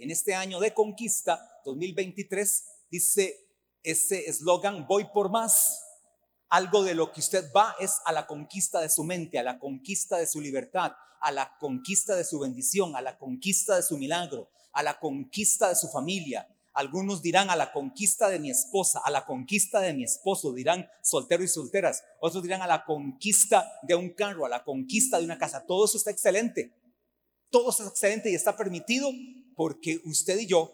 En este año de conquista 2023 dice ese eslogan, voy por más. Algo de lo que usted va es a la conquista de su mente, a la conquista de su libertad, a la conquista de su bendición, a la conquista de su milagro, a la conquista de su familia. Algunos dirán a la conquista de mi esposa, a la conquista de mi esposo, dirán soltero y solteras. Otros dirán a la conquista de un carro, a la conquista de una casa. Todo eso está excelente. Todo eso está excelente y está permitido porque usted y yo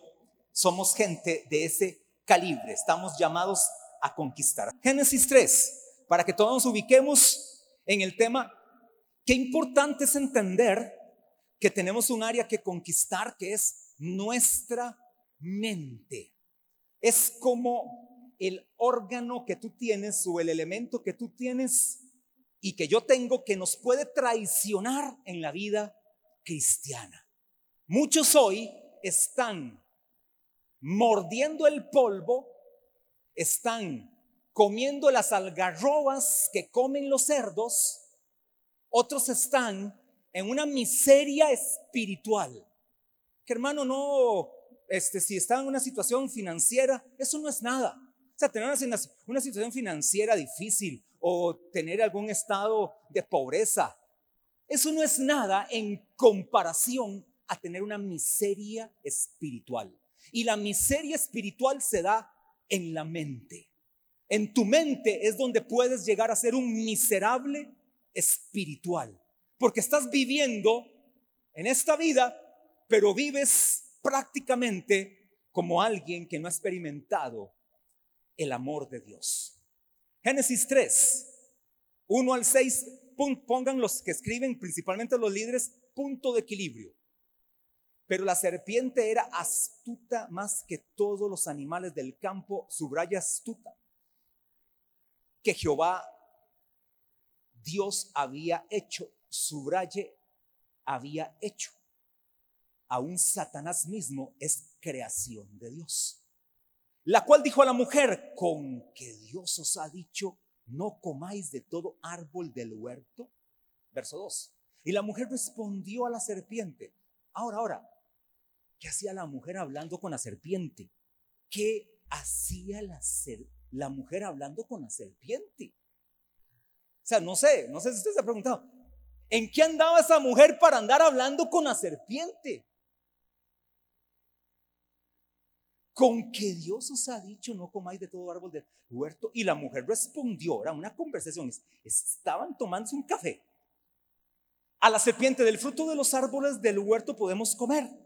somos gente de ese calibre. Estamos llamados a conquistar. Génesis 3, para que todos nos ubiquemos en el tema, qué importante es entender que tenemos un área que conquistar que es nuestra mente. Es como el órgano que tú tienes o el elemento que tú tienes y que yo tengo que nos puede traicionar en la vida cristiana. Muchos hoy están mordiendo el polvo, están comiendo las algarrobas que comen los cerdos, otros están en una miseria espiritual. Que hermano, no, este, si está en una situación financiera, eso no es nada. O sea, tener una, una situación financiera difícil o tener algún estado de pobreza, eso no es nada en comparación a tener una miseria espiritual. Y la miseria espiritual se da en la mente. En tu mente es donde puedes llegar a ser un miserable espiritual. Porque estás viviendo en esta vida, pero vives prácticamente como alguien que no ha experimentado el amor de Dios. Génesis 3, 1 al 6, pongan los que escriben, principalmente los líderes, punto de equilibrio. Pero la serpiente era astuta más que todos los animales del campo, subraya astuta, que Jehová Dios había hecho, subraye había hecho. Aún Satanás mismo es creación de Dios. La cual dijo a la mujer, con que Dios os ha dicho, no comáis de todo árbol del huerto. Verso 2. Y la mujer respondió a la serpiente. Ahora, ahora, ¿Qué hacía la mujer hablando con la serpiente? ¿Qué hacía la, la mujer hablando con la serpiente? O sea, no sé, no sé si usted se ha preguntado, ¿en qué andaba esa mujer para andar hablando con la serpiente? Con que Dios os ha dicho, no comáis de todo árbol del huerto. Y la mujer respondió, era una conversación, estaban tomándose un café. A la serpiente del fruto de los árboles del huerto podemos comer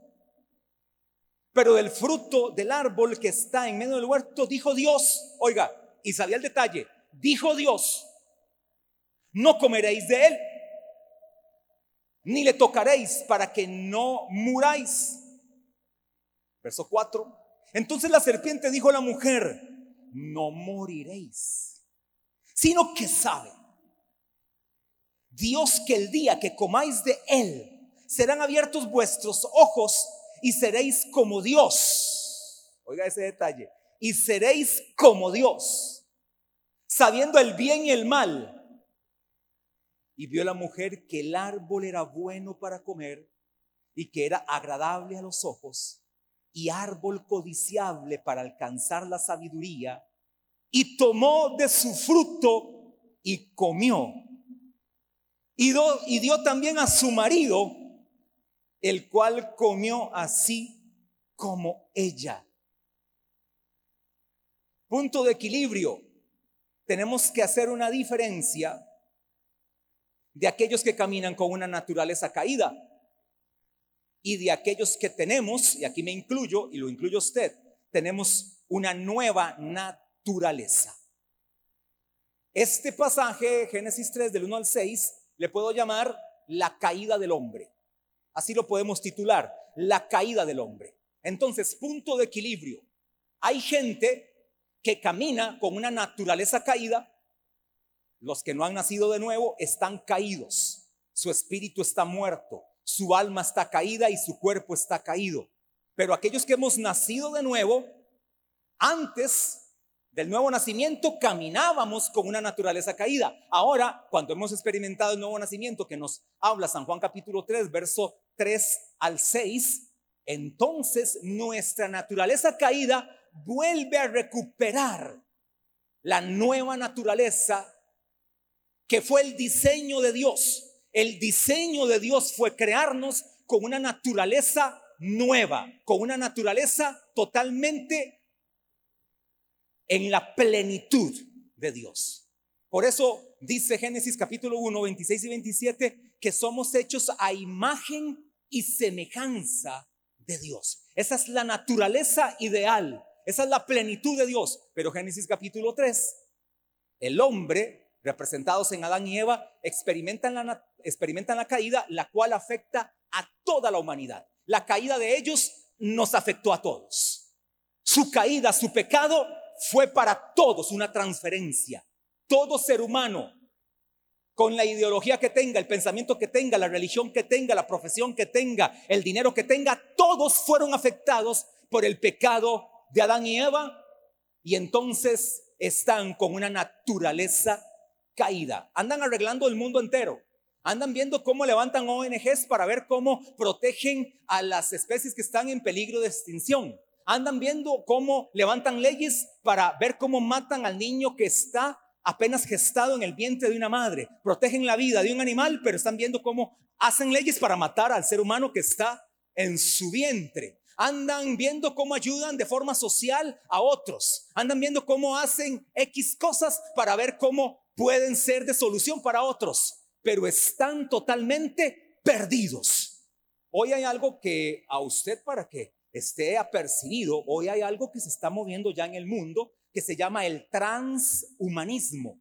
pero del fruto del árbol que está en medio del huerto, dijo Dios, oiga, y salía el detalle, dijo Dios, no comeréis de él, ni le tocaréis para que no muráis. Verso 4. Entonces la serpiente dijo a la mujer, no moriréis, sino que sabe Dios que el día que comáis de él, serán abiertos vuestros ojos y seréis como Dios. Oiga ese detalle. Y seréis como Dios, sabiendo el bien y el mal. Y vio la mujer que el árbol era bueno para comer y que era agradable a los ojos y árbol codiciable para alcanzar la sabiduría. Y tomó de su fruto y comió. Y dio, y dio también a su marido el cual comió así como ella. Punto de equilibrio. Tenemos que hacer una diferencia de aquellos que caminan con una naturaleza caída y de aquellos que tenemos, y aquí me incluyo y lo incluyo usted, tenemos una nueva naturaleza. Este pasaje, Génesis 3 del 1 al 6, le puedo llamar la caída del hombre. Así lo podemos titular, la caída del hombre. Entonces, punto de equilibrio. Hay gente que camina con una naturaleza caída. Los que no han nacido de nuevo están caídos. Su espíritu está muerto, su alma está caída y su cuerpo está caído. Pero aquellos que hemos nacido de nuevo, antes del nuevo nacimiento caminábamos con una naturaleza caída. Ahora, cuando hemos experimentado el nuevo nacimiento que nos habla San Juan capítulo 3, verso 3 al 6, entonces nuestra naturaleza caída vuelve a recuperar la nueva naturaleza que fue el diseño de Dios. El diseño de Dios fue crearnos con una naturaleza nueva, con una naturaleza totalmente en la plenitud de Dios. Por eso dice Génesis capítulo 1, 26 y 27 que somos hechos a imagen y semejanza de Dios. Esa es la naturaleza ideal, esa es la plenitud de Dios. Pero Génesis capítulo 3, el hombre, representados en Adán y Eva, experimentan la, experimentan la caída, la cual afecta a toda la humanidad. La caída de ellos nos afectó a todos. Su caída, su pecado fue para todos una transferencia. Todo ser humano, con la ideología que tenga, el pensamiento que tenga, la religión que tenga, la profesión que tenga, el dinero que tenga, todos fueron afectados por el pecado de Adán y Eva y entonces están con una naturaleza caída. Andan arreglando el mundo entero. Andan viendo cómo levantan ONGs para ver cómo protegen a las especies que están en peligro de extinción. Andan viendo cómo levantan leyes para ver cómo matan al niño que está apenas gestado en el vientre de una madre. Protegen la vida de un animal, pero están viendo cómo hacen leyes para matar al ser humano que está en su vientre. Andan viendo cómo ayudan de forma social a otros. Andan viendo cómo hacen X cosas para ver cómo pueden ser de solución para otros. Pero están totalmente perdidos. Hoy hay algo que a usted para qué esté apercibido, hoy hay algo que se está moviendo ya en el mundo que se llama el transhumanismo.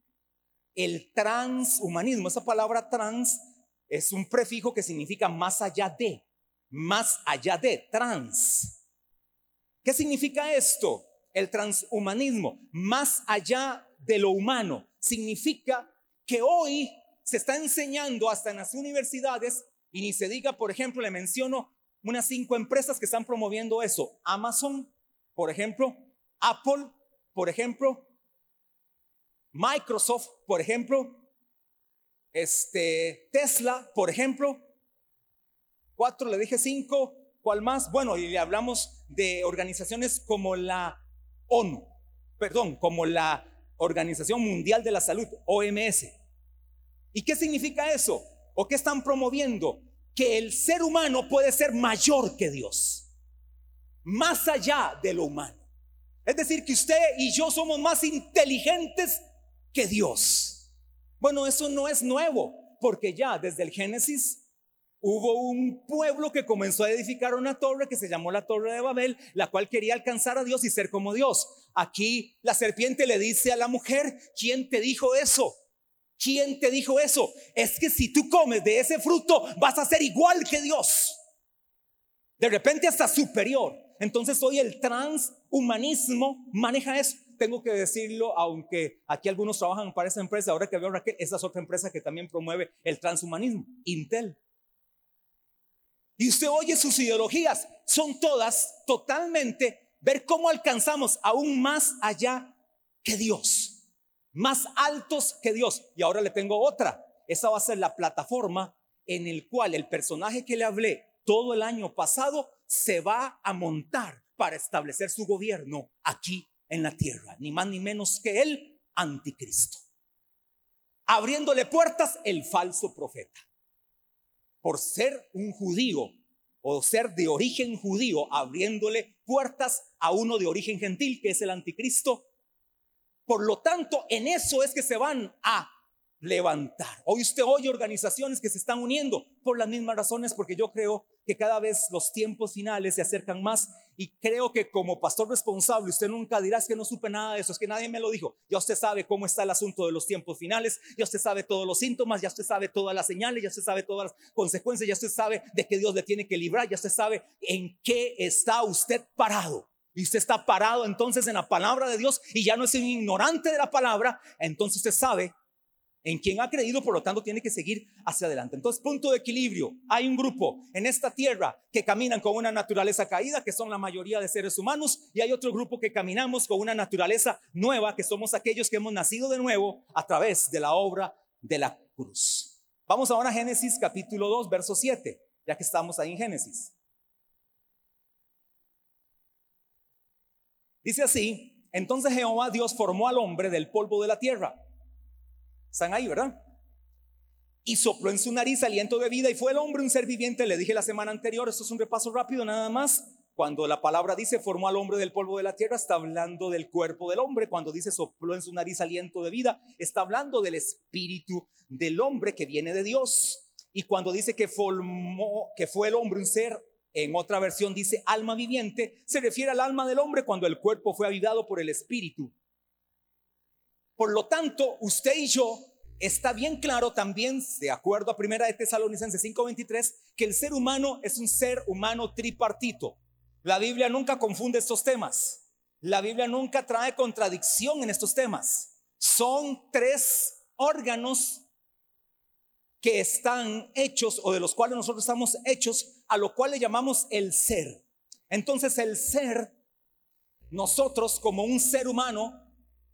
El transhumanismo, esa palabra trans es un prefijo que significa más allá de, más allá de, trans. ¿Qué significa esto? El transhumanismo, más allá de lo humano, significa que hoy se está enseñando hasta en las universidades, y ni se diga, por ejemplo, le menciono unas cinco empresas que están promoviendo eso. Amazon, por ejemplo, Apple, por ejemplo, Microsoft, por ejemplo, este, Tesla, por ejemplo. Cuatro, le dije cinco, ¿cuál más? Bueno, y le hablamos de organizaciones como la ONU, perdón, como la Organización Mundial de la Salud, OMS. ¿Y qué significa eso? ¿O qué están promoviendo? que el ser humano puede ser mayor que Dios, más allá de lo humano. Es decir, que usted y yo somos más inteligentes que Dios. Bueno, eso no es nuevo, porque ya desde el Génesis hubo un pueblo que comenzó a edificar una torre que se llamó la Torre de Babel, la cual quería alcanzar a Dios y ser como Dios. Aquí la serpiente le dice a la mujer, ¿quién te dijo eso? ¿Quién te dijo eso? Es que si tú comes de ese fruto vas a ser igual que Dios. De repente hasta superior. Entonces hoy el transhumanismo maneja eso. Tengo que decirlo, aunque aquí algunos trabajan para esa empresa, ahora que veo que esa es otra empresa que también promueve el transhumanismo, Intel. Y usted oye sus ideologías, son todas totalmente ver cómo alcanzamos aún más allá que Dios más altos que Dios. Y ahora le tengo otra. Esa va a ser la plataforma en el cual el personaje que le hablé todo el año pasado se va a montar para establecer su gobierno aquí en la tierra, ni más ni menos que el anticristo. Abriéndole puertas el falso profeta. Por ser un judío o ser de origen judío, abriéndole puertas a uno de origen gentil, que es el anticristo, por lo tanto, en eso es que se van a levantar. Hoy usted oye organizaciones que se están uniendo por las mismas razones, porque yo creo que cada vez los tiempos finales se acercan más y creo que como pastor responsable usted nunca dirá que no supe nada de eso, es que nadie me lo dijo. Ya usted sabe cómo está el asunto de los tiempos finales, ya usted sabe todos los síntomas, ya usted sabe todas las señales, ya usted sabe todas las consecuencias, ya usted sabe de qué Dios le tiene que librar, ya usted sabe en qué está usted parado y usted está parado entonces en la palabra de Dios y ya no es un ignorante de la palabra, entonces usted sabe en quién ha creído, por lo tanto tiene que seguir hacia adelante. Entonces, punto de equilibrio. Hay un grupo en esta tierra que caminan con una naturaleza caída, que son la mayoría de seres humanos, y hay otro grupo que caminamos con una naturaleza nueva, que somos aquellos que hemos nacido de nuevo a través de la obra de la cruz. Vamos ahora a Génesis capítulo 2, verso 7, ya que estamos ahí en Génesis. Dice así, entonces Jehová Dios formó al hombre del polvo de la tierra. Están ahí, ¿verdad? Y sopló en su nariz aliento de vida y fue el hombre un ser viviente. Le dije la semana anterior, esto es un repaso rápido nada más. Cuando la palabra dice formó al hombre del polvo de la tierra, está hablando del cuerpo del hombre. Cuando dice sopló en su nariz aliento de vida, está hablando del espíritu del hombre que viene de Dios. Y cuando dice que formó, que fue el hombre un ser en otra versión dice alma viviente, se refiere al alma del hombre cuando el cuerpo fue avivado por el espíritu. Por lo tanto, usted y yo está bien claro también, de acuerdo a Primera de Tesalonicenses 5:23, que el ser humano es un ser humano tripartito. La Biblia nunca confunde estos temas. La Biblia nunca trae contradicción en estos temas. Son tres órganos que están hechos o de los cuales nosotros estamos hechos, a lo cual le llamamos el ser. Entonces el ser, nosotros como un ser humano,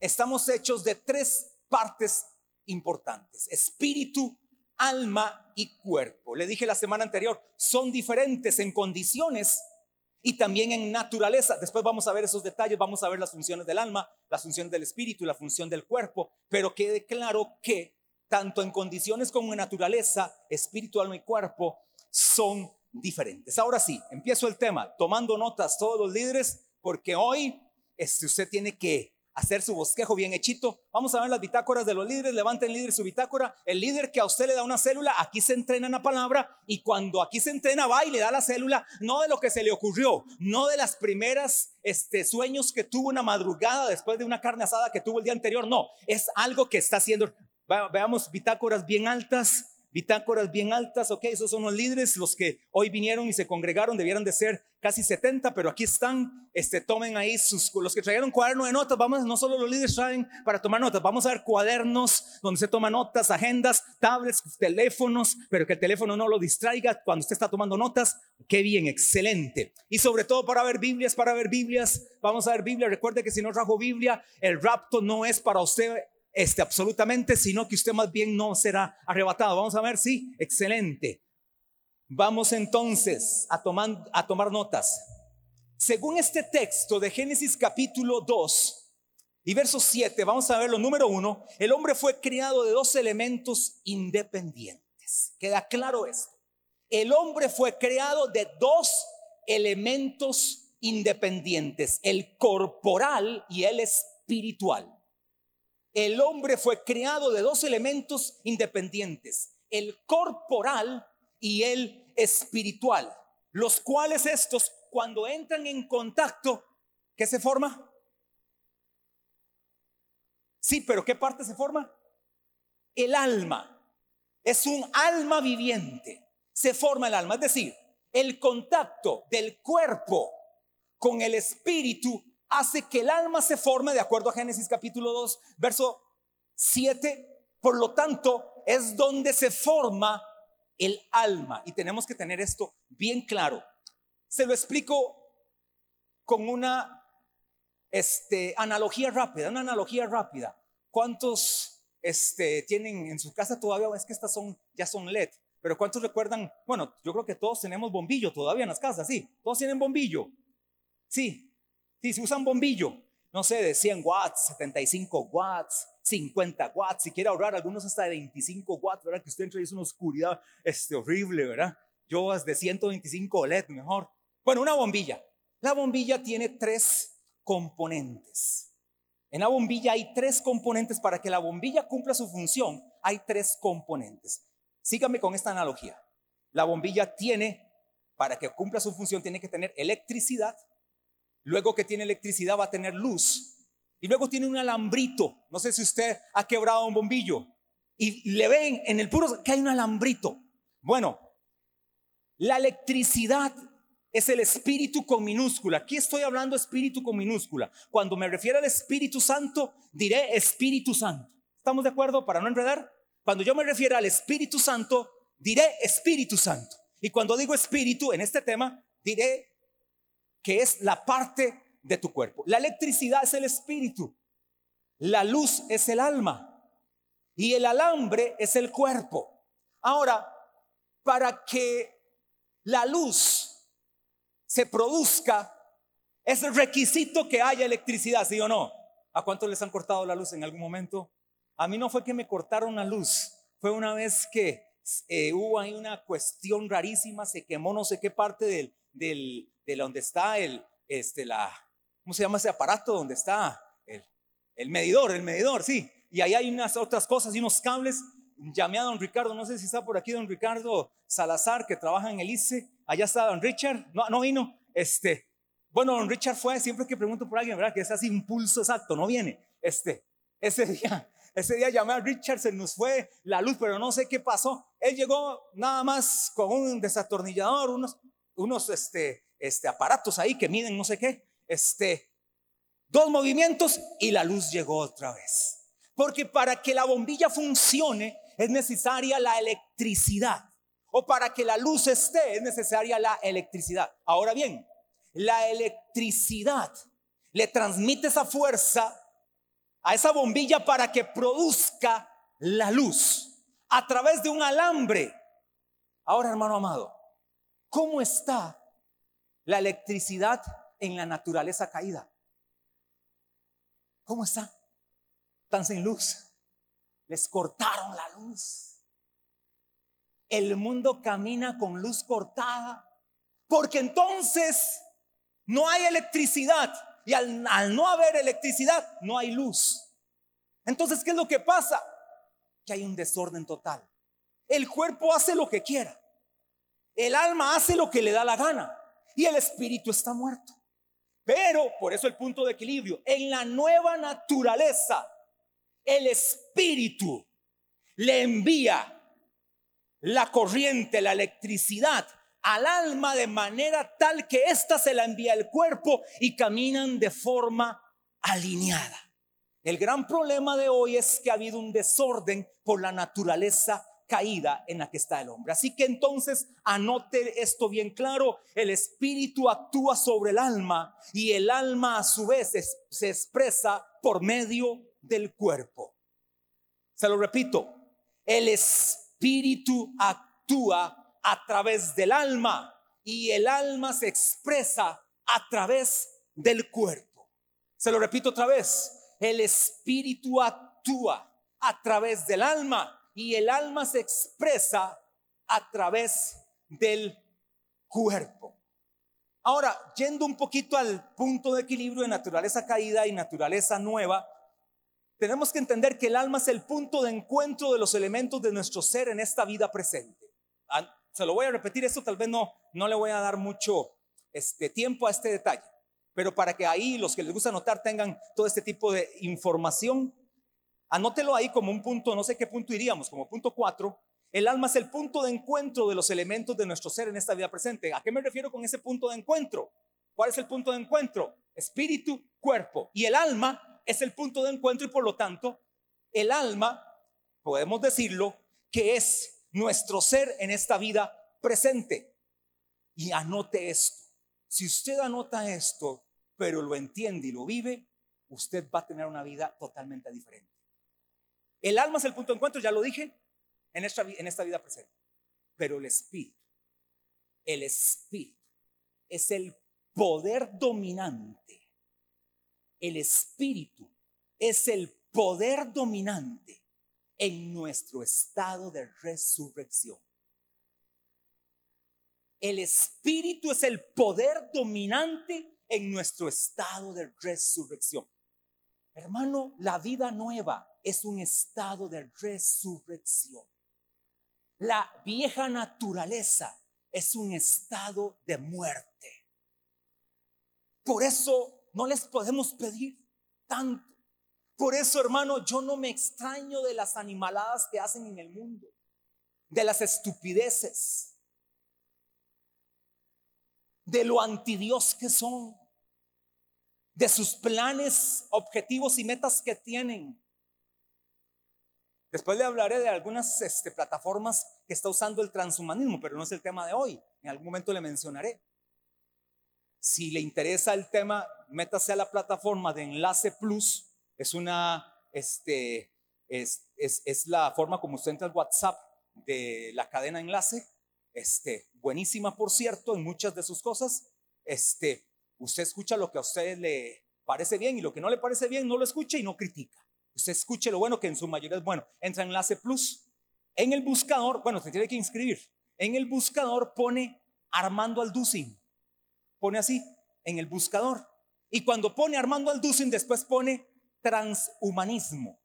estamos hechos de tres partes importantes, espíritu, alma y cuerpo. Le dije la semana anterior, son diferentes en condiciones y también en naturaleza. Después vamos a ver esos detalles, vamos a ver las funciones del alma, las funciones del espíritu y la función del cuerpo, pero quede claro que tanto en condiciones como en naturaleza, espíritu, alma y cuerpo, son diferentes. Ahora sí, empiezo el tema, tomando notas todos los líderes, porque hoy este, usted tiene que hacer su bosquejo bien hechito. Vamos a ver las bitácoras de los líderes. Levanten líder su bitácora. El líder que a usted le da una célula, aquí se entrena en la palabra y cuando aquí se entrena va y le da la célula, no de lo que se le ocurrió, no de las primeras este, sueños que tuvo una madrugada después de una carne asada que tuvo el día anterior, no, es algo que está haciendo veamos bitácoras bien altas, bitácoras bien altas, ok, esos son los líderes, los que hoy vinieron y se congregaron, debieran de ser casi 70, pero aquí están, este, tomen ahí sus, los que trajeron cuaderno de notas, vamos, no solo los líderes traen para tomar notas, vamos a ver cuadernos donde se toman notas, agendas, tablets, teléfonos, pero que el teléfono no lo distraiga cuando usted está tomando notas, qué bien, excelente. Y sobre todo para ver Biblias, para ver Biblias, vamos a ver Biblia, recuerde que si no trajo Biblia, el rapto no es para usted este, absolutamente, sino que usted más bien no será arrebatado. Vamos a ver, sí, excelente. Vamos entonces a tomar, a tomar notas. Según este texto de Génesis capítulo 2 y verso 7, vamos a ver lo número uno, el hombre fue creado de dos elementos independientes. ¿Queda claro esto? El hombre fue creado de dos elementos independientes, el corporal y el espiritual. El hombre fue creado de dos elementos independientes, el corporal y el espiritual, los cuales estos cuando entran en contacto, ¿qué se forma? Sí, pero ¿qué parte se forma? El alma. Es un alma viviente. Se forma el alma. Es decir, el contacto del cuerpo con el espíritu hace que el alma se forme de acuerdo a Génesis capítulo 2, verso 7. Por lo tanto, es donde se forma el alma. Y tenemos que tener esto bien claro. Se lo explico con una este, analogía rápida, una analogía rápida. ¿Cuántos este, tienen en su casa todavía? Es que estas son, ya son LED. Pero ¿cuántos recuerdan? Bueno, yo creo que todos tenemos bombillo todavía en las casas, sí. Todos tienen bombillo. Sí, Si usan bombillo, no sé, de 100 watts, 75 watts, 50 watts, si quiere ahorrar algunos hasta de 25 watts, ¿verdad? Que usted entra y es una oscuridad este, horrible, ¿verdad? Yo de 125 LED mejor. Bueno, una bombilla. La bombilla tiene tres componentes. En la bombilla hay tres componentes. Para que la bombilla cumpla su función, hay tres componentes. Sígame con esta analogía. La bombilla tiene, para que cumpla su función, tiene que tener electricidad, Luego que tiene electricidad va a tener luz. Y luego tiene un alambrito. No sé si usted ha quebrado un bombillo. Y le ven en el puro que hay un alambrito. Bueno, la electricidad es el espíritu con minúscula. Aquí estoy hablando espíritu con minúscula. Cuando me refiero al Espíritu Santo, diré Espíritu Santo. ¿Estamos de acuerdo para no enredar? Cuando yo me refiero al Espíritu Santo, diré Espíritu Santo. Y cuando digo espíritu en este tema, diré que es la parte de tu cuerpo. La electricidad es el espíritu, la luz es el alma y el alambre es el cuerpo. Ahora, para que la luz se produzca, Es requisito que haya electricidad, ¿sí o no? ¿A cuántos les han cortado la luz en algún momento? A mí no fue que me cortaron la luz, fue una vez que eh, hubo ahí una cuestión rarísima, se quemó no sé qué parte del, de donde está el, este, la, ¿cómo se llama ese aparato? Donde está el, el medidor, el medidor, sí. Y ahí hay unas otras cosas y unos cables. Llamé a don Ricardo, no sé si está por aquí don Ricardo Salazar, que trabaja en el ICE. Allá está don Richard, no, no vino. Este, bueno, don Richard fue, siempre que pregunto por alguien, ¿verdad? Que es así impulso exacto, no viene. Este, ese día, ese día llamé a Richard, se nos fue la luz, pero no sé qué pasó. Él llegó nada más con un desatornillador, unos, unos este, este, aparatos ahí que miden no sé qué. Este, dos movimientos y la luz llegó otra vez. Porque para que la bombilla funcione es necesaria la electricidad. O para que la luz esté es necesaria la electricidad. Ahora bien, la electricidad le transmite esa fuerza a esa bombilla para que produzca la luz a través de un alambre. Ahora, hermano amado, ¿cómo está la electricidad en la naturaleza caída? ¿Cómo está? Están sin luz. Les cortaron la luz. El mundo camina con luz cortada porque entonces no hay electricidad y al, no haber electricidad no hay luz. Entonces, ¿qué es lo que pasa? Que hay un desorden total. El cuerpo hace lo que quiera. El alma hace lo que le da la gana. Y el espíritu está muerto. Pero, por eso el punto de equilibrio, en la nueva naturaleza, el espíritu le envía la corriente, la electricidad al alma de manera tal que ésta se la envía al cuerpo y caminan de forma alineada. El gran problema de hoy es que ha habido un desorden por la naturaleza caída en la que está el hombre. Así que entonces anote esto bien claro, el espíritu actúa sobre el alma y el alma a su vez se expresa por medio del cuerpo. Se lo repito, el espíritu actúa a través del alma y el alma se expresa a través del cuerpo. Se lo repito otra vez, el espíritu actúa a través del alma y el alma se expresa a través del cuerpo. Ahora, yendo un poquito al punto de equilibrio de naturaleza caída y naturaleza nueva, tenemos que entender que el alma es el punto de encuentro de los elementos de nuestro ser en esta vida presente se lo voy a repetir, esto tal vez no, no le voy a dar mucho este, tiempo a este detalle, pero para que ahí los que les gusta anotar tengan todo este tipo de información, anótelo ahí como un punto, no sé qué punto iríamos, como punto cuatro. El alma es el punto de encuentro de los elementos de nuestro ser en esta vida presente. ¿A qué me refiero con ese punto de encuentro? ¿Cuál es el punto de encuentro? Espíritu, cuerpo. Y el alma es el punto de encuentro y por lo tanto, el alma, podemos decirlo, que es nuestro ser en esta vida presente. Y anote esto. Si usted anota esto, pero lo entiende y lo vive, usted va a tener una vida totalmente diferente. El alma es el punto de encuentro, ya lo dije, en esta, en esta vida presente. Pero el espíritu, el espíritu es el poder dominante. El espíritu es el poder dominante en nuestro estado de resurrección. El Espíritu es el poder dominante en nuestro estado de resurrección. Hermano, la vida nueva es un estado de resurrección. La vieja naturaleza es un estado de muerte. Por eso no les podemos pedir tanto. Por eso, hermano, yo no me extraño de las animaladas que hacen en el mundo, de las estupideces, de lo antidios que son, de sus planes, objetivos y metas que tienen. Después le hablaré de algunas este, plataformas que está usando el transhumanismo, pero no es el tema de hoy. En algún momento le mencionaré. Si le interesa el tema, métase a la plataforma de Enlace Plus es una, este, es, es, la forma como usted entra al WhatsApp de la cadena enlace, este, buenísima por cierto en muchas de sus cosas, este, Usted escucha lo que a usted le parece bien y lo que no le parece bien no lo escucha y no critica. Usted escuche lo bueno que en su mayoría es bueno. Entra en enlace plus. En el buscador, bueno, se tiene que inscribir. En el buscador pone Armando Alducin. Pone así, en el buscador. Y cuando pone Armando Alducin, después pone transhumanismo.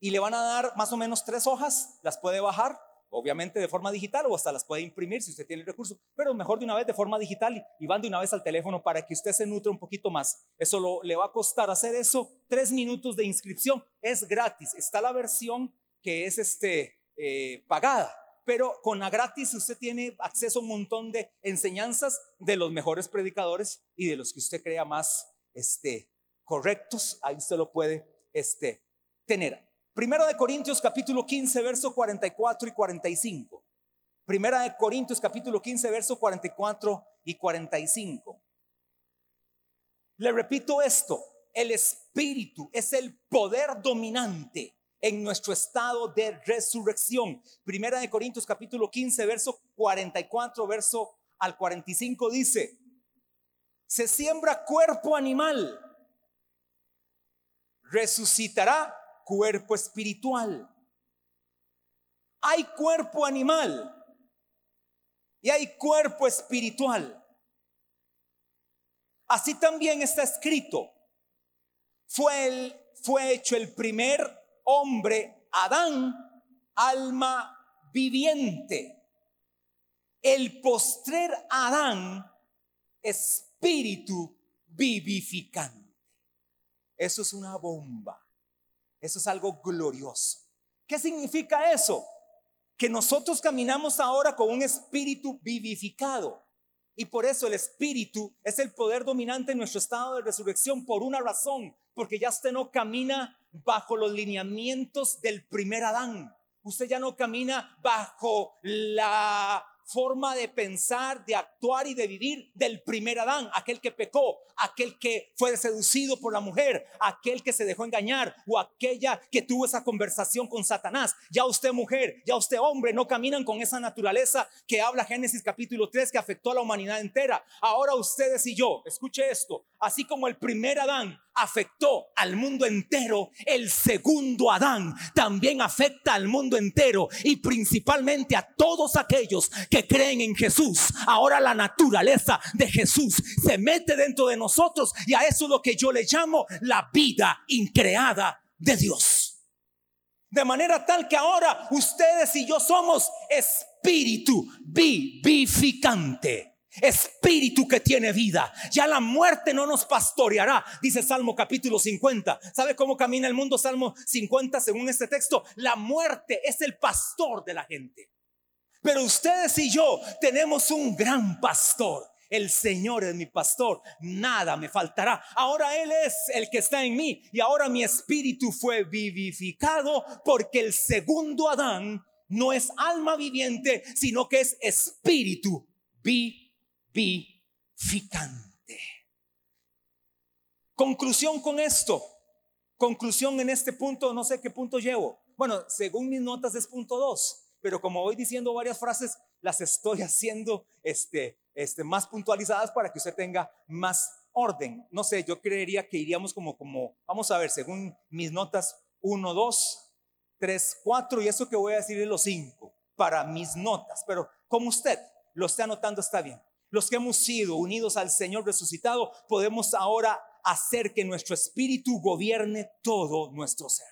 Y le van a dar más o menos tres hojas, las puede bajar, obviamente de forma digital o hasta las puede imprimir si usted tiene el recurso, pero mejor de una vez de forma digital y, van de una vez al teléfono para que usted se nutre un poquito más. Eso le va a costar hacer eso, tres minutos de inscripción, es gratis. Está la versión que es este, eh, pagada, pero con la gratis usted tiene acceso a un montón de enseñanzas de los mejores predicadores y de los que usted crea más este, correctos, ahí usted lo puede este, tener. Primera de Corintios capítulo 15, verso 44 y 45. Primera de Corintios capítulo 15, verso 44 y 45. Le repito esto, el espíritu es el poder dominante en nuestro estado de resurrección. Primera de Corintios capítulo 15, verso 44, verso al 45 dice, se siembra cuerpo animal, resucitará cuerpo espiritual. Hay cuerpo animal y hay cuerpo espiritual. Así también está escrito. Fue, el, fue hecho el primer hombre, Adán, alma viviente. El postrer Adán, espíritu vivificante. Eso es una bomba. Eso es algo glorioso. ¿Qué significa eso? Que nosotros caminamos ahora con un espíritu vivificado. Y por eso el espíritu es el poder dominante en nuestro estado de resurrección por una razón, porque ya usted no camina bajo los lineamientos del primer Adán. Usted ya no camina bajo la forma de pensar, de actuar y de vivir del primer Adán, aquel que pecó, aquel que fue seducido por la mujer, aquel que se dejó engañar o aquella que tuvo esa conversación con Satanás. Ya usted mujer, ya usted hombre, no caminan con esa naturaleza que habla Génesis capítulo 3 que afectó a la humanidad entera. Ahora ustedes y yo, escuche esto, así como el primer Adán afectó al mundo entero, el segundo Adán también afecta al mundo entero y principalmente a todos aquellos que creen en Jesús. Ahora la naturaleza de Jesús se mete dentro de nosotros y a eso es lo que yo le llamo la vida increada de Dios. De manera tal que ahora ustedes y yo somos espíritu vivificante. Espíritu que tiene vida. Ya la muerte no nos pastoreará, dice Salmo capítulo 50. ¿Sabe cómo camina el mundo? Salmo 50 según este texto. La muerte es el pastor de la gente. Pero ustedes y yo tenemos un gran pastor. El Señor es mi pastor, nada me faltará. Ahora Él es el que está en mí y ahora mi espíritu fue vivificado porque el segundo Adán no es alma viviente, sino que es espíritu vivificado Conclusión con esto. Conclusión en este punto, no sé qué punto llevo. Bueno, según mis notas es punto dos, pero como voy diciendo varias frases, las estoy haciendo este, este, más puntualizadas para que usted tenga más orden. No sé, yo creería que iríamos como, como, vamos a ver, según mis notas, uno, dos, tres, cuatro, y eso que voy a decir es los cinco para mis notas, pero como usted lo está anotando está bien. Los que hemos sido unidos al Señor resucitado, podemos ahora hacer que nuestro espíritu gobierne todo nuestro ser.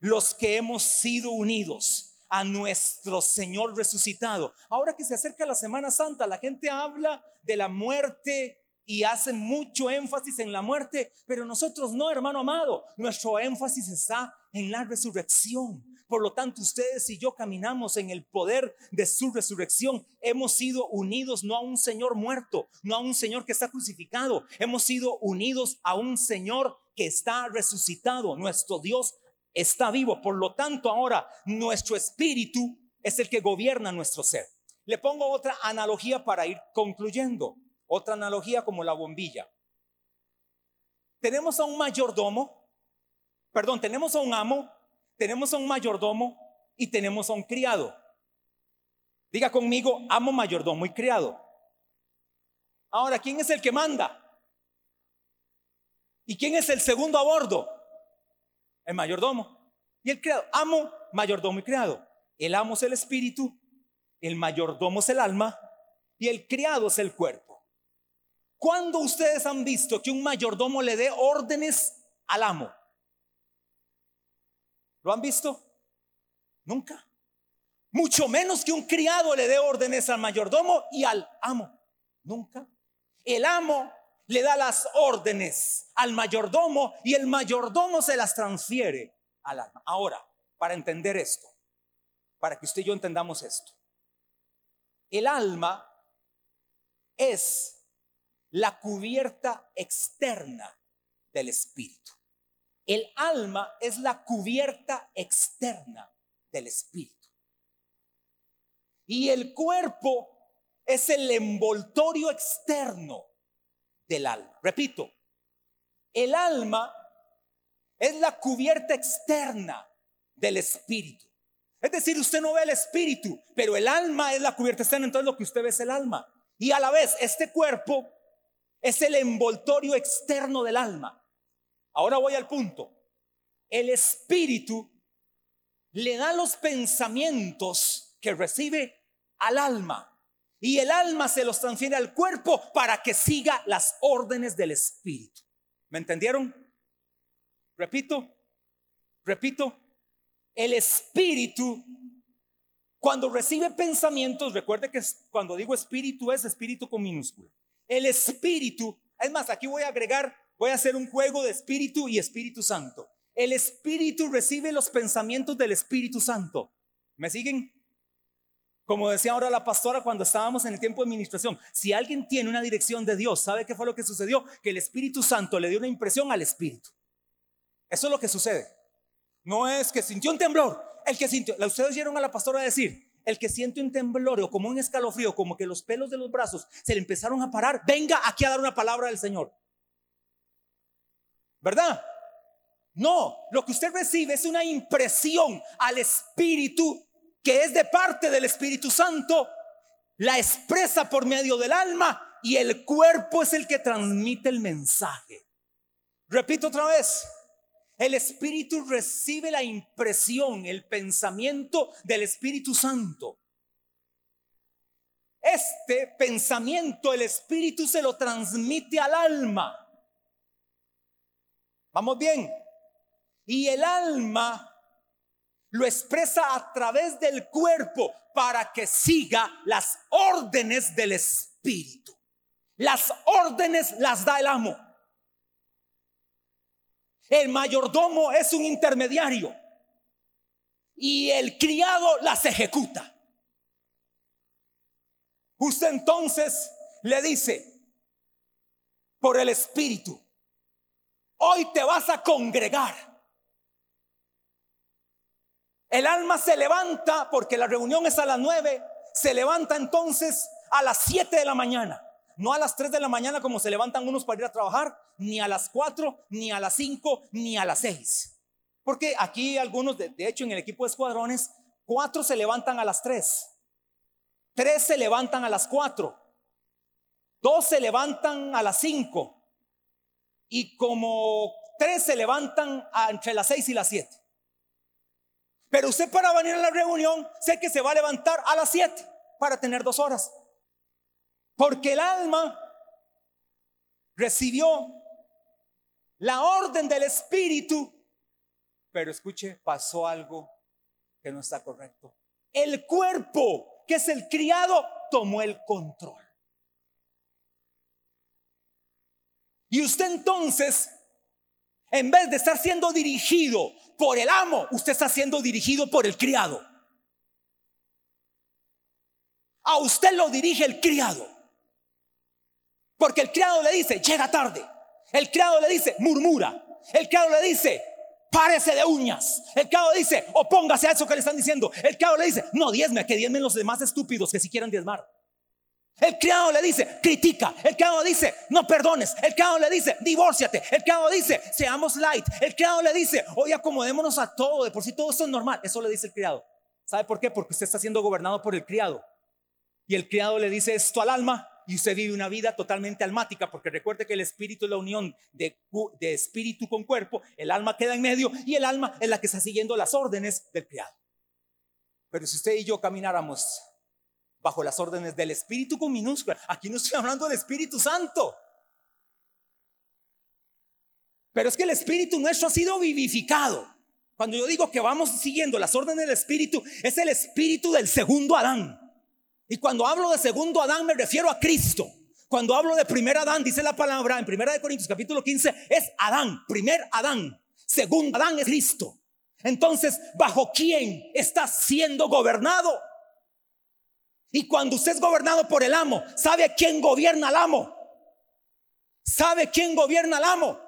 Los que hemos sido unidos a nuestro Señor resucitado. Ahora que se acerca la Semana Santa, la gente habla de la muerte y hace mucho énfasis en la muerte, pero nosotros no, hermano amado. Nuestro énfasis está en la resurrección. Por lo tanto, ustedes y yo caminamos en el poder de su resurrección. Hemos sido unidos no a un Señor muerto, no a un Señor que está crucificado. Hemos sido unidos a un Señor que está resucitado. Nuestro Dios está vivo. Por lo tanto, ahora nuestro espíritu es el que gobierna nuestro ser. Le pongo otra analogía para ir concluyendo. Otra analogía como la bombilla. Tenemos a un mayordomo, perdón, tenemos a un amo tenemos a un mayordomo y tenemos a un criado. Diga conmigo, amo mayordomo y criado. Ahora, ¿quién es el que manda? ¿Y quién es el segundo a bordo? El mayordomo. Y el criado. Amo, mayordomo y criado. El amo es el espíritu, el mayordomo es el alma y el criado es el cuerpo. ¿Cuándo ustedes han visto que un mayordomo le dé órdenes al amo? ¿Lo han visto? Nunca. Mucho menos que un criado le dé órdenes al mayordomo y al amo. Nunca. El amo le da las órdenes al mayordomo y el mayordomo se las transfiere al alma. Ahora, para entender esto, para que usted y yo entendamos esto, el alma es la cubierta externa del espíritu. El alma es la cubierta externa del espíritu. Y el cuerpo es el envoltorio externo del alma. Repito, el alma es la cubierta externa del espíritu. Es decir, usted no ve el espíritu, pero el alma es la cubierta externa, entonces lo que usted ve es el alma. Y a la vez, este cuerpo es el envoltorio externo del alma. Ahora voy al punto. El espíritu le da los pensamientos que recibe al alma. Y el alma se los transfiere al cuerpo para que siga las órdenes del espíritu. ¿Me entendieron? Repito, repito, el espíritu cuando recibe pensamientos, recuerde que cuando digo espíritu es espíritu con minúscula. El espíritu, es más, aquí voy a agregar, voy a hacer un juego de espíritu y Espíritu Santo. El espíritu recibe los pensamientos del Espíritu Santo. ¿Me siguen? Como decía ahora la pastora cuando estábamos en el tiempo de administración, si alguien tiene una dirección de Dios, ¿sabe qué fue lo que sucedió? Que el Espíritu Santo le dio una impresión al Espíritu. Eso es lo que sucede. No es que sintió un temblor, el que sintió, ustedes oyeron a la pastora decir, el que siente un temblor o como un escalofrío, como que los pelos de los brazos se le empezaron a parar, venga aquí a dar una palabra del Señor. ¿Verdad? No, lo que usted recibe es una impresión al Espíritu que es de parte del Espíritu Santo, la expresa por medio del alma y el cuerpo es el que transmite el mensaje. Repito otra vez, el Espíritu recibe la impresión, el pensamiento del Espíritu Santo. Este pensamiento el Espíritu se lo transmite al alma. ¿Vamos bien? Y el alma lo expresa a través del cuerpo para que siga las órdenes del Espíritu. Las órdenes las da el amo. El mayordomo es un intermediario y el criado las ejecuta. Usted entonces le dice, por el Espíritu, hoy te vas a congregar. El alma se levanta porque la reunión es a las nueve, se levanta entonces a las siete de la mañana. No a las 3 de la mañana como se levantan unos para ir a trabajar, ni a las 4, ni a las 5, ni a las 6. Porque aquí algunos, de, hecho en el equipo de escuadrones, 4 se levantan a las 3, 3 se levantan a las 4, 2 se levantan a las 5 y como 3 se levantan entre las 6 y las 7. Pero usted para venir a la reunión sé que se va a levantar a las 7 para tener dos horas. Porque el alma recibió la orden del Espíritu, pero escuche, pasó algo que no está correcto. El cuerpo, que es el criado, tomó el control. Y usted entonces, en vez de estar siendo dirigido por el amo, usted está siendo dirigido por el criado. A usted lo dirige el criado. Porque el criado le dice, llega tarde. El criado le dice, murmura. El criado le dice, párese de uñas. El criado le dice, opóngase a eso que le están diciendo. El criado le dice, no diezme, que diezmen los demás estúpidos que si quieran diezmar. El criado le dice, critica. El criado dice, no perdones. El criado le dice, divórciate. El criado dice, seamos light. El criado le dice, oye, acomodémonos a todo. De por sí todo esto es normal. Eso le dice el criado. ¿Sabe por qué? Porque usted está siendo gobernado por el criado. Y el criado le dice esto al alma y y usted vive una vida totalmente almática, porque recuerde que el espíritu es la unión de, de espíritu con cuerpo, el alma queda en medio y el alma es la que está siguiendo las órdenes del criado. Pero si usted y yo camináramos bajo las órdenes del Espíritu con minúscula, aquí no estoy hablando del Espíritu Santo. Pero es que el Espíritu nuestro ha sido vivificado. Cuando yo digo que vamos siguiendo las órdenes del Espíritu, es el Espíritu del segundo Adán. Y cuando hablo de segundo Adán me refiero a Cristo. Cuando hablo de primer Adán, dice la palabra en Primera de Corintios capítulo 15, es Adán, primer Adán. Segundo Adán es Cristo. Entonces, ¿bajo quién está siendo gobernado? Y cuando usted es gobernado por el amo, ¿sabe quién gobierna al amo? ¿Sabe quién gobierna al amo?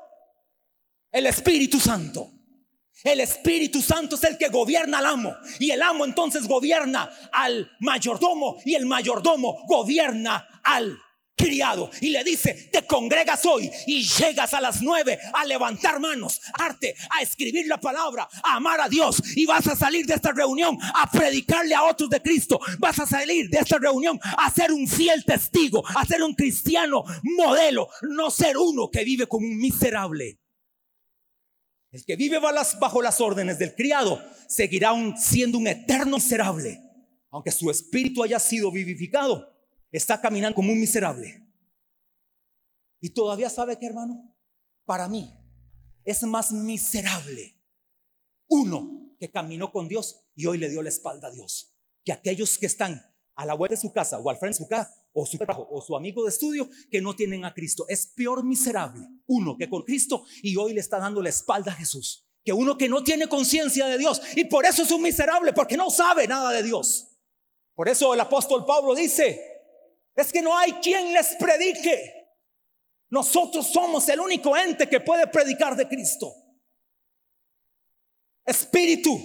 El Espíritu Santo. El Espíritu Santo es el que gobierna al amo. Y el amo entonces gobierna al mayordomo. Y el mayordomo gobierna al criado y le dice, te congregas hoy y llegas a las nueve a levantar manos, arte, a escribir la palabra, a amar a Dios y vas a salir de esta reunión a predicarle a otros de Cristo, vas a salir de esta reunión a ser un fiel testigo, a ser un cristiano modelo, no ser uno que vive como un miserable. El que vive bajo las órdenes del criado seguirá siendo un eterno miserable, aunque su espíritu haya sido vivificado está caminando como un miserable. Y todavía sabe que, hermano, para mí es más miserable uno que caminó con Dios y hoy le dio la espalda a Dios, que aquellos que están a la vuelta de su casa o al frente de su casa o su trabajo o su amigo de estudio que no tienen a Cristo. Es peor miserable uno que con Cristo y hoy le está dando la espalda a Jesús, que uno que no tiene conciencia de Dios y por eso es un miserable porque no sabe nada de Dios. Por eso el apóstol Pablo dice, es que no hay quien les predique. Nosotros somos el único ente que puede predicar de Cristo. Espíritu,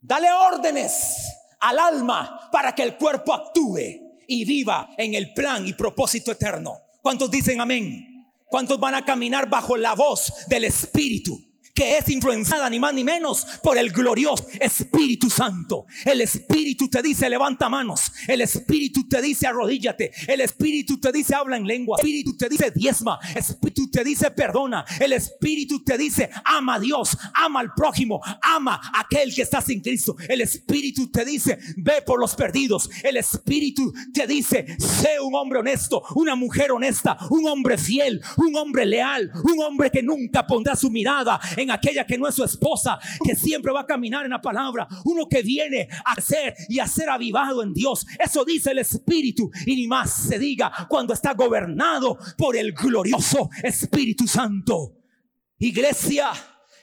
dale órdenes al alma para que el cuerpo actúe y viva en el plan y propósito eterno. ¿Cuántos dicen amén? ¿Cuántos van a caminar bajo la voz del Espíritu? Que es influenciada ni más ni menos por el glorioso Espíritu Santo. El Espíritu te dice levanta manos, el Espíritu te dice arrodíllate, el Espíritu te dice habla en lengua, el Espíritu te dice diezma, el Espíritu te dice perdona, el Espíritu te dice ama a Dios, ama al prójimo, ama a aquel que está sin Cristo. El Espíritu te dice ve por los perdidos, el Espíritu te dice sé un hombre honesto, una mujer honesta, un hombre fiel, un hombre leal, un hombre que nunca pondrá su mirada aquella que no es su esposa, que siempre va a caminar en la palabra, uno que viene a ser y a ser avivado en Dios. Eso dice el Espíritu y ni más se diga cuando está gobernado por el glorioso Espíritu Santo. Iglesia,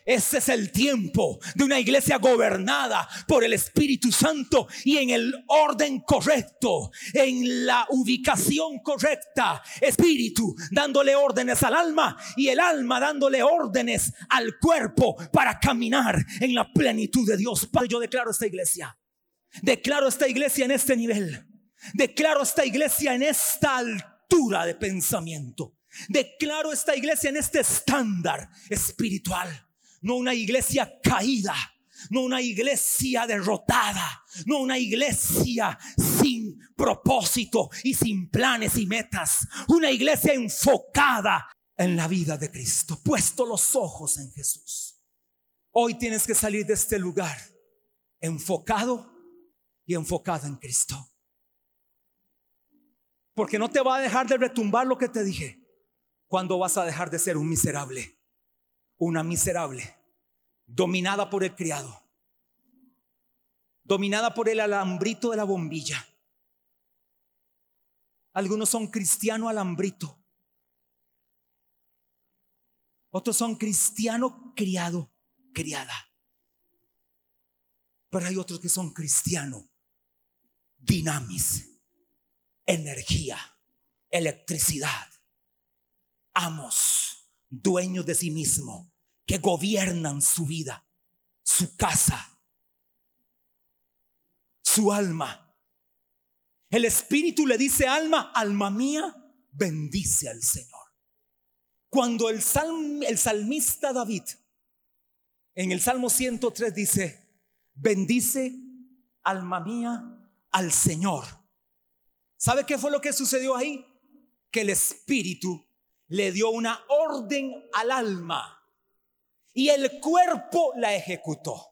ese es el tiempo de una iglesia gobernada por el Espíritu Santo y en el orden correcto, en la ubicación correcta. Espíritu dándole órdenes al alma y el alma dándole órdenes al cuerpo para caminar en la plenitud de Dios. Padre, yo declaro esta iglesia. Declaro esta iglesia en este nivel. Declaro esta iglesia en esta altura de pensamiento. Declaro esta iglesia en este estándar espiritual no una iglesia caída, no una iglesia derrotada, no una iglesia sin propósito y sin planes y metas, una iglesia enfocada en la vida de Cristo, puesto los ojos en Jesús. Hoy tienes que salir de este lugar enfocado y enfocado en Cristo. Porque no te va a dejar de retumbar lo que te dije. Cuando vas a dejar de ser un miserable una miserable, dominada por el criado, dominada por el alambrito de la bombilla. Algunos son cristiano alambrito, otros son cristiano criado, criada. Pero hay otros que son cristiano, dinamis, energía, electricidad, amos dueños de sí mismo, que gobiernan su vida, su casa, su alma. El Espíritu le dice, alma, alma mía, bendice al Señor. Cuando el, el salmista David en el Salmo 103 dice, bendice alma mía al Señor. ¿Sabe qué fue lo que sucedió ahí? que el Espíritu le dio una orden al alma y el cuerpo la ejecutó.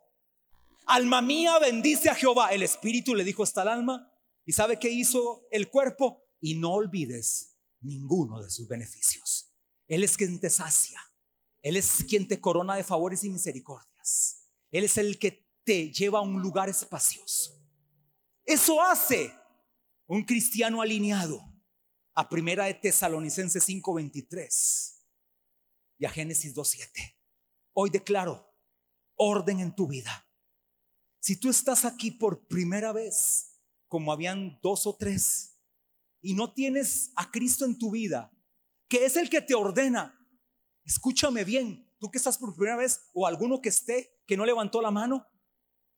Alma mía, bendice a Jehová. El Espíritu le dijo hasta el alma. ¿Y sabe qué hizo el cuerpo? Y no olvides ninguno de sus beneficios. Él es quien te sacia. Él es quien te corona de favores y misericordias. Él es el que te lleva a un lugar espacioso. Eso hace un cristiano alineado a Primera de Tesalonicenses 5:23 y a Génesis 2:7. Hoy declaro orden en tu vida. Si tú estás aquí por primera vez, como habían dos o tres, y no tienes a Cristo en tu vida, que es el que te ordena, escúchame bien, tú que estás por primera vez o alguno que esté que no levantó la mano,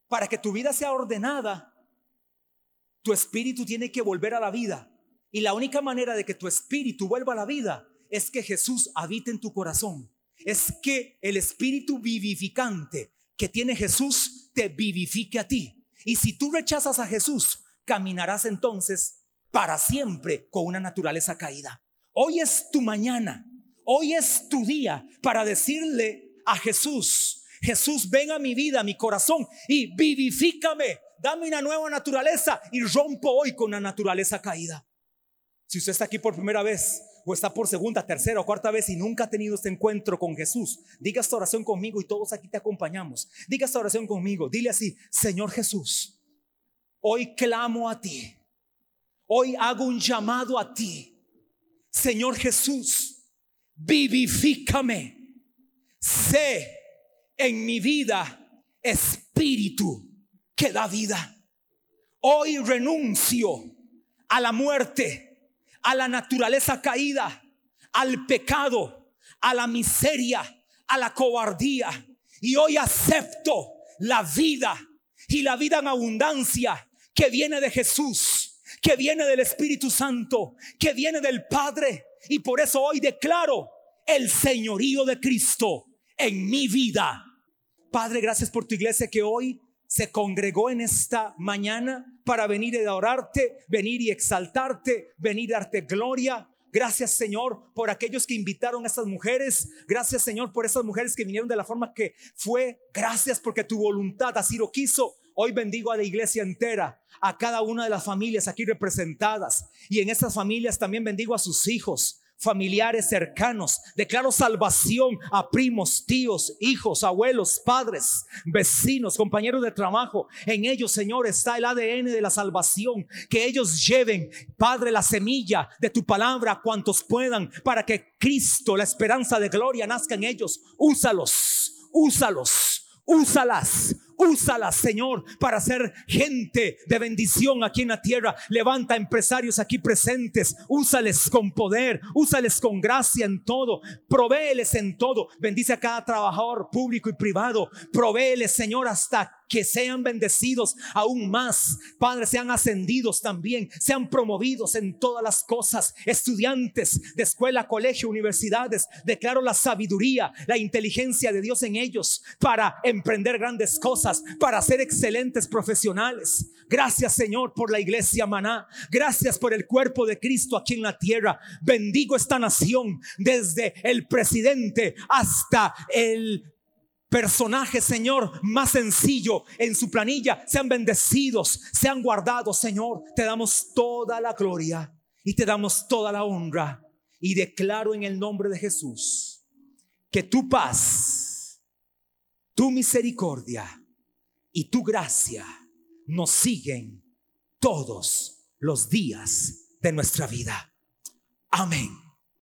para que tu vida sea ordenada, tu espíritu tiene que volver a la vida. Y la única manera de que tu espíritu vuelva a la vida es que Jesús habite en tu corazón. Es que el espíritu vivificante que tiene Jesús te vivifique a ti. Y si tú rechazas a Jesús, caminarás entonces para siempre con una naturaleza caída. Hoy es tu mañana. Hoy es tu día para decirle a Jesús, Jesús, ven a mi vida, mi corazón y vivifícame. Dame una nueva naturaleza y rompo hoy con la naturaleza caída. Si usted está aquí por primera vez o está por segunda, tercera o cuarta vez y nunca ha tenido este encuentro con Jesús, diga esta oración conmigo y todos aquí te acompañamos. Diga esta oración conmigo. Dile así, Señor Jesús, hoy clamo a ti. Hoy hago un llamado a ti. Señor Jesús, vivifícame. Sé en mi vida espíritu que da vida. Hoy renuncio a la muerte, a la naturaleza caída, al pecado, a la miseria, a la cobardía. Y hoy acepto la vida y la vida en abundancia que viene de Jesús, que viene del Espíritu Santo, que viene del Padre. Y por eso hoy declaro el señorío de Cristo en mi vida. Padre, gracias por tu iglesia que hoy se congregó en esta mañana para venir y adorarte, venir y exaltarte, venir a darte gloria. Gracias Señor por aquellos que invitaron a estas mujeres. Gracias Señor por esas mujeres que vinieron de la forma que fue. Gracias porque tu voluntad así lo quiso. Hoy bendigo a la iglesia entera, a cada una de las familias aquí representadas. Y en estas familias también bendigo a sus hijos, familiares cercanos. Declaro salvación a primos, tíos, hijos, abuelos, padres, vecinos, compañeros de trabajo. En ellos, Señor, está el ADN de la salvación. Que ellos lleven, Padre, la semilla de tu palabra a cuantos puedan para que Cristo, la esperanza de gloria, nazca en ellos. Úsalos, úsalos, úsalas Úsalas, Señor, para ser gente de bendición aquí en la tierra. Levanta empresarios aquí presentes. Úsales con poder. Úsales con gracia en todo. Provéeles en todo. Bendice a cada trabajador público y privado. Provéeles, Señor, hasta que sean bendecidos aún más. Padre, sean ascendidos también, sean promovidos en todas las cosas. Estudiantes de escuela, colegio, universidades, declaro la sabiduría, la inteligencia de Dios en ellos para emprender grandes cosas para ser excelentes profesionales. Gracias Señor por la iglesia maná. Gracias por el cuerpo de Cristo aquí en la tierra. Bendigo esta nación desde el presidente hasta el personaje, Señor, más sencillo en su planilla. Sean bendecidos, sean guardados, Señor. Te damos toda la gloria y te damos toda la honra. Y declaro en el nombre de Jesús que tu paz, tu misericordia y tu gracia nos siguen todos los días de nuestra vida. Amén.